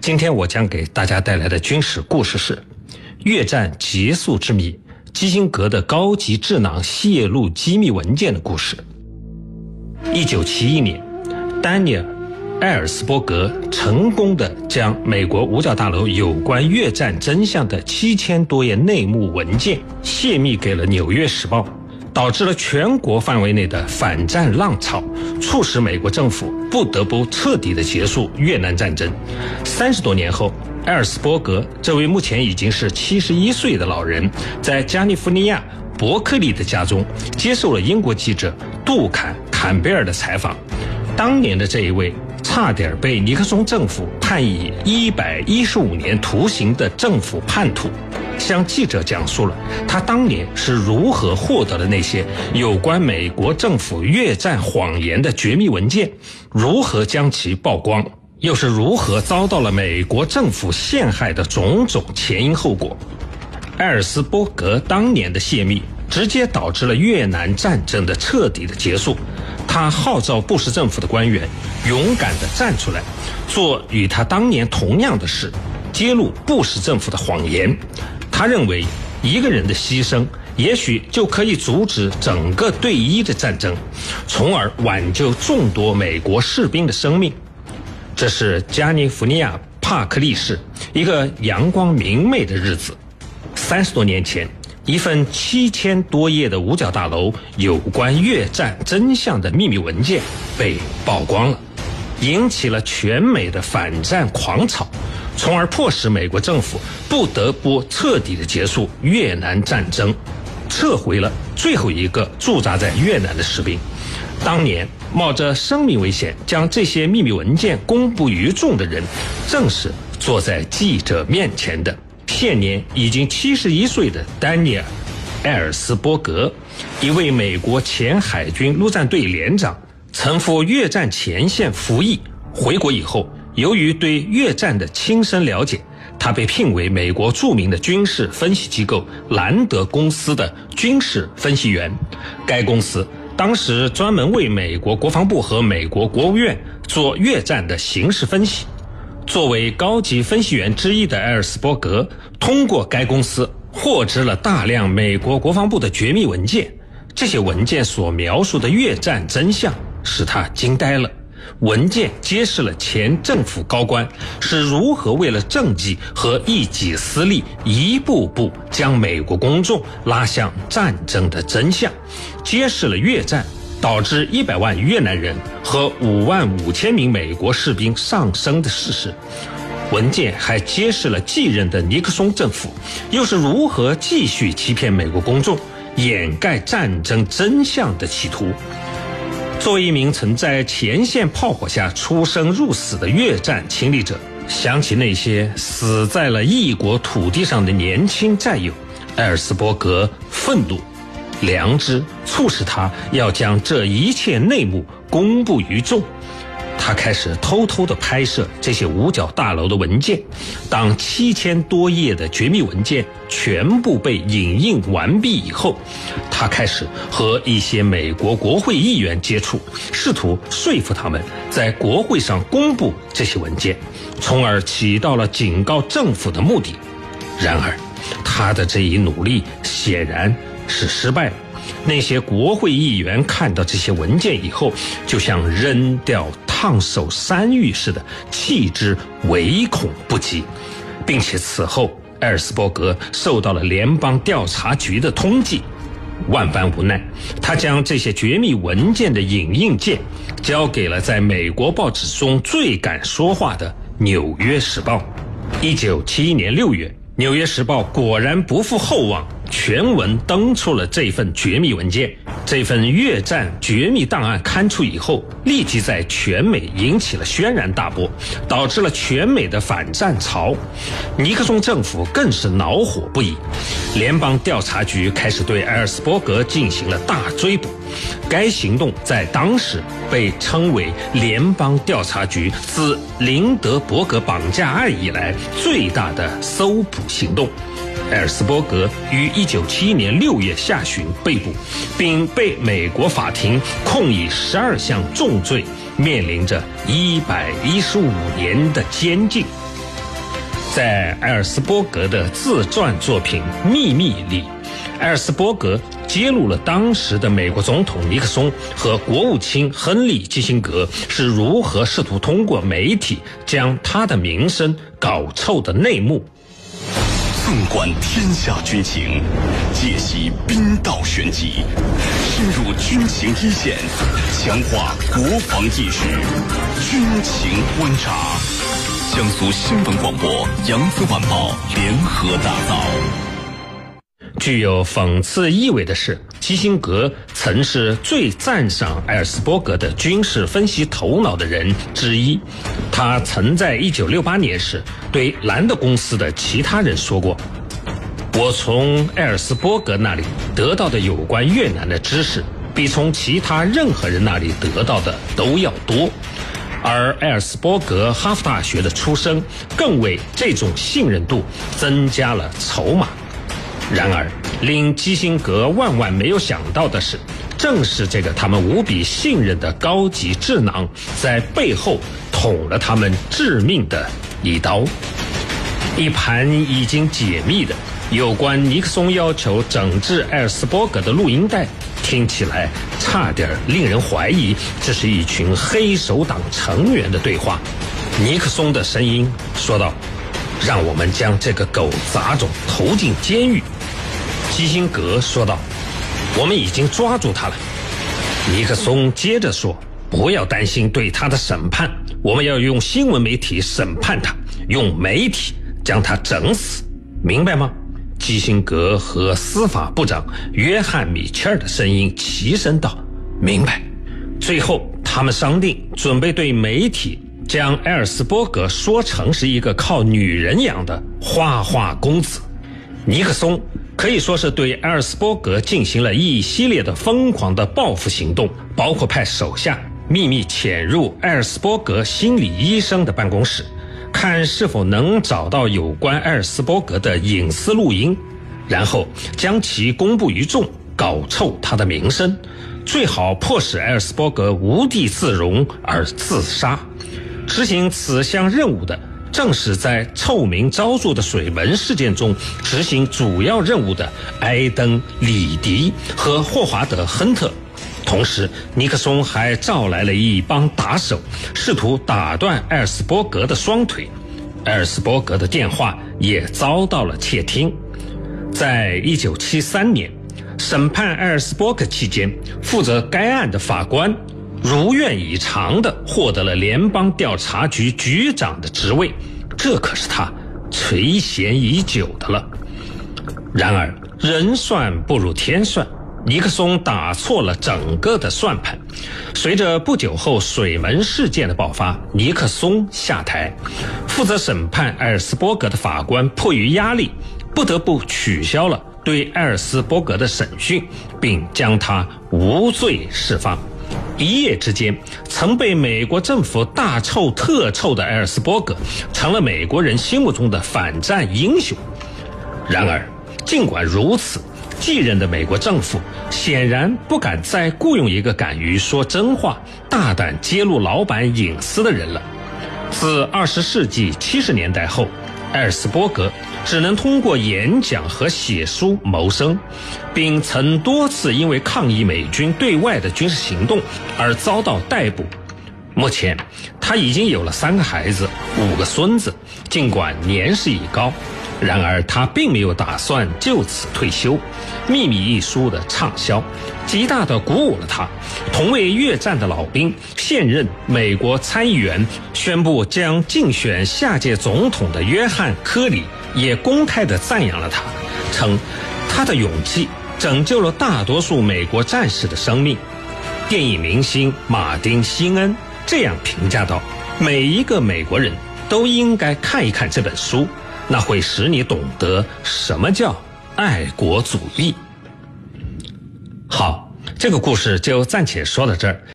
今天我将给大家带来的军事故事是越战结束之谜——基辛格的高级智囊泄露机密文件的故事。一九七一年，丹尼尔·艾尔斯伯格成功的将美国五角大楼有关越战真相的七千多页内幕文件泄密给了《纽约时报》。导致了全国范围内的反战浪潮，促使美国政府不得不彻底的结束越南战争。三十多年后，埃尔斯伯格这位目前已经是七十一岁的老人，在加利福尼亚伯克利的家中接受了英国记者杜坎坎贝尔的采访。当年的这一位差点被尼克松政府判以一百一十五年徒刑的政府叛徒。向记者讲述了他当年是如何获得了那些有关美国政府越战谎言的绝密文件，如何将其曝光，又是如何遭到了美国政府陷害的种种前因后果。埃尔斯伯格当年的泄密，直接导致了越南战争的彻底的结束。他号召布什政府的官员勇敢地站出来，做与他当年同样的事，揭露布什政府的谎言。他认为，一个人的牺牲也许就可以阻止整个对伊的战争，从而挽救众多美国士兵的生命。这是加利福尼亚帕克利市一个阳光明媚的日子。三十多年前，一份七千多页的五角大楼有关越战真相的秘密文件被曝光了，引起了全美的反战狂潮。从而迫使美国政府不得不彻底的结束越南战争，撤回了最后一个驻扎在越南的士兵。当年冒着生命危险将这些秘密文件公布于众的人，正是坐在记者面前的现年已经七十一岁的丹尼尔·埃尔斯伯格，一位美国前海军陆战队连长，曾赴越战前线服役，回国以后。由于对越战的亲身了解，他被聘为美国著名的军事分析机构兰德公司的军事分析员。该公司当时专门为美国国防部和美国国务院做越战的形势分析。作为高级分析员之一的埃尔斯伯格，通过该公司获知了大量美国国防部的绝密文件。这些文件所描述的越战真相使他惊呆了。文件揭示了前政府高官是如何为了政绩和一己私利，一步步将美国公众拉向战争的真相，揭示了越战导致一百万越南人和五万五千名美国士兵丧生的事实。文件还揭示了继任的尼克松政府又是如何继续欺骗美国公众、掩盖战争真相的企图。作为一名曾在前线炮火下出生入死的越战亲历者，想起那些死在了异国土地上的年轻战友，埃尔斯伯格愤怒，良知促使他要将这一切内幕公布于众。他开始偷偷地拍摄这些五角大楼的文件。当七千多页的绝密文件全部被影印完毕以后，他开始和一些美国国会议员接触，试图说服他们在国会上公布这些文件，从而起到了警告政府的目的。然而，他的这一努力显然是失败了。那些国会议员看到这些文件以后，就像扔掉。烫手山芋似的，弃之唯恐不及，并且此后，艾尔斯伯格受到了联邦调查局的通缉，万般无奈，他将这些绝密文件的影印件交给了在美国报纸中最敢说话的《纽约时报》。一九七一年六月，《纽约时报》果然不负厚望。全文登出了这份绝密文件，这份越战绝密档案刊出以后，立即在全美引起了轩然大波，导致了全美的反战潮。尼克松政府更是恼火不已，联邦调查局开始对埃尔斯伯格进行了大追捕。该行动在当时被称为联邦调查局自林德伯格绑架案以来最大的搜捕行动。埃尔斯伯格于一九七一年六月下旬被捕，并被美国法庭控以十二项重罪，面临着一百一十五年的监禁。在埃尔斯伯格的自传作品《秘密》里，埃尔斯伯格揭露了当时的美国总统尼克松和国务卿亨利·基辛格是如何试图通过媒体将他的名声搞臭的内幕。纵观天下军情，解析兵道玄机，深入军情一线，强化国防意识，军情观察。江苏新闻广播、扬子晚报联合打造。具有讽刺意味的是，基辛格曾是最赞赏埃尔斯伯格的军事分析头脑的人之一。他曾在1968年时对兰德公司的其他人说过：“我从埃尔斯伯格那里得到的有关越南的知识，比从其他任何人那里得到的都要多。”而埃尔斯伯格哈佛大学的出身，更为这种信任度增加了筹码。然而，令基辛格万万没有想到的是，正是这个他们无比信任的高级智囊，在背后捅了他们致命的一刀。一盘已经解密的有关尼克松要求整治艾尔斯伯格的录音带，听起来差点令人怀疑这是一群黑手党成员的对话。尼克松的声音说道：“让我们将这个狗杂种投进监狱。”基辛格说道：“我们已经抓住他了。”尼克松接着说：“不要担心对他的审判，我们要用新闻媒体审判他，用媒体将他整死，明白吗？”基辛格和司法部长约翰·米切尔的声音齐声道：“明白。”最后，他们商定准备对媒体将埃尔斯伯格说成是一个靠女人养的花花公子。尼克松。可以说是对埃尔斯伯格进行了一系列的疯狂的报复行动，包括派手下秘密潜入埃尔斯伯格心理医生的办公室，看是否能找到有关埃尔斯伯格的隐私录音，然后将其公布于众，搞臭他的名声，最好迫使埃尔斯伯格无地自容而自杀。执行此项任务的。正是在臭名昭著的水门事件中执行主要任务的埃登·里迪和霍华德·亨特，同时尼克松还召来了一帮打手，试图打断埃尔斯伯格的双腿。埃尔斯伯格的电话也遭到了窃听。在一九七三年审判埃尔斯伯格期间，负责该案的法官。如愿以偿地获得了联邦调查局局长的职位，这可是他垂涎已久的了。然而，人算不如天算，尼克松打错了整个的算盘。随着不久后水门事件的爆发，尼克松下台，负责审判艾尔斯伯格的法官迫于压力，不得不取消了对艾尔斯伯格的审讯，并将他无罪释放。一夜之间，曾被美国政府大臭特臭的埃尔斯伯格，成了美国人心目中的反战英雄。然而，尽管如此，继任的美国政府显然不敢再雇佣一个敢于说真话、大胆揭露老板隐私的人了。自二十世纪七十年代后。艾尔斯伯格只能通过演讲和写书谋生，并曾多次因为抗议美军对外的军事行动而遭到逮捕。目前，他已经有了三个孩子、五个孙子，尽管年事已高。然而，他并没有打算就此退休。《秘密》一书的畅销，极大地鼓舞了他。同为越战的老兵、现任美国参议员、宣布将竞选下届总统的约翰·科里也公开地赞扬了他，称他的勇气拯救了大多数美国战士的生命。电影明星马丁·辛恩这样评价道：“每一个美国人都应该看一看这本书。”那会使你懂得什么叫爱国主义。好，这个故事就暂且说到这儿。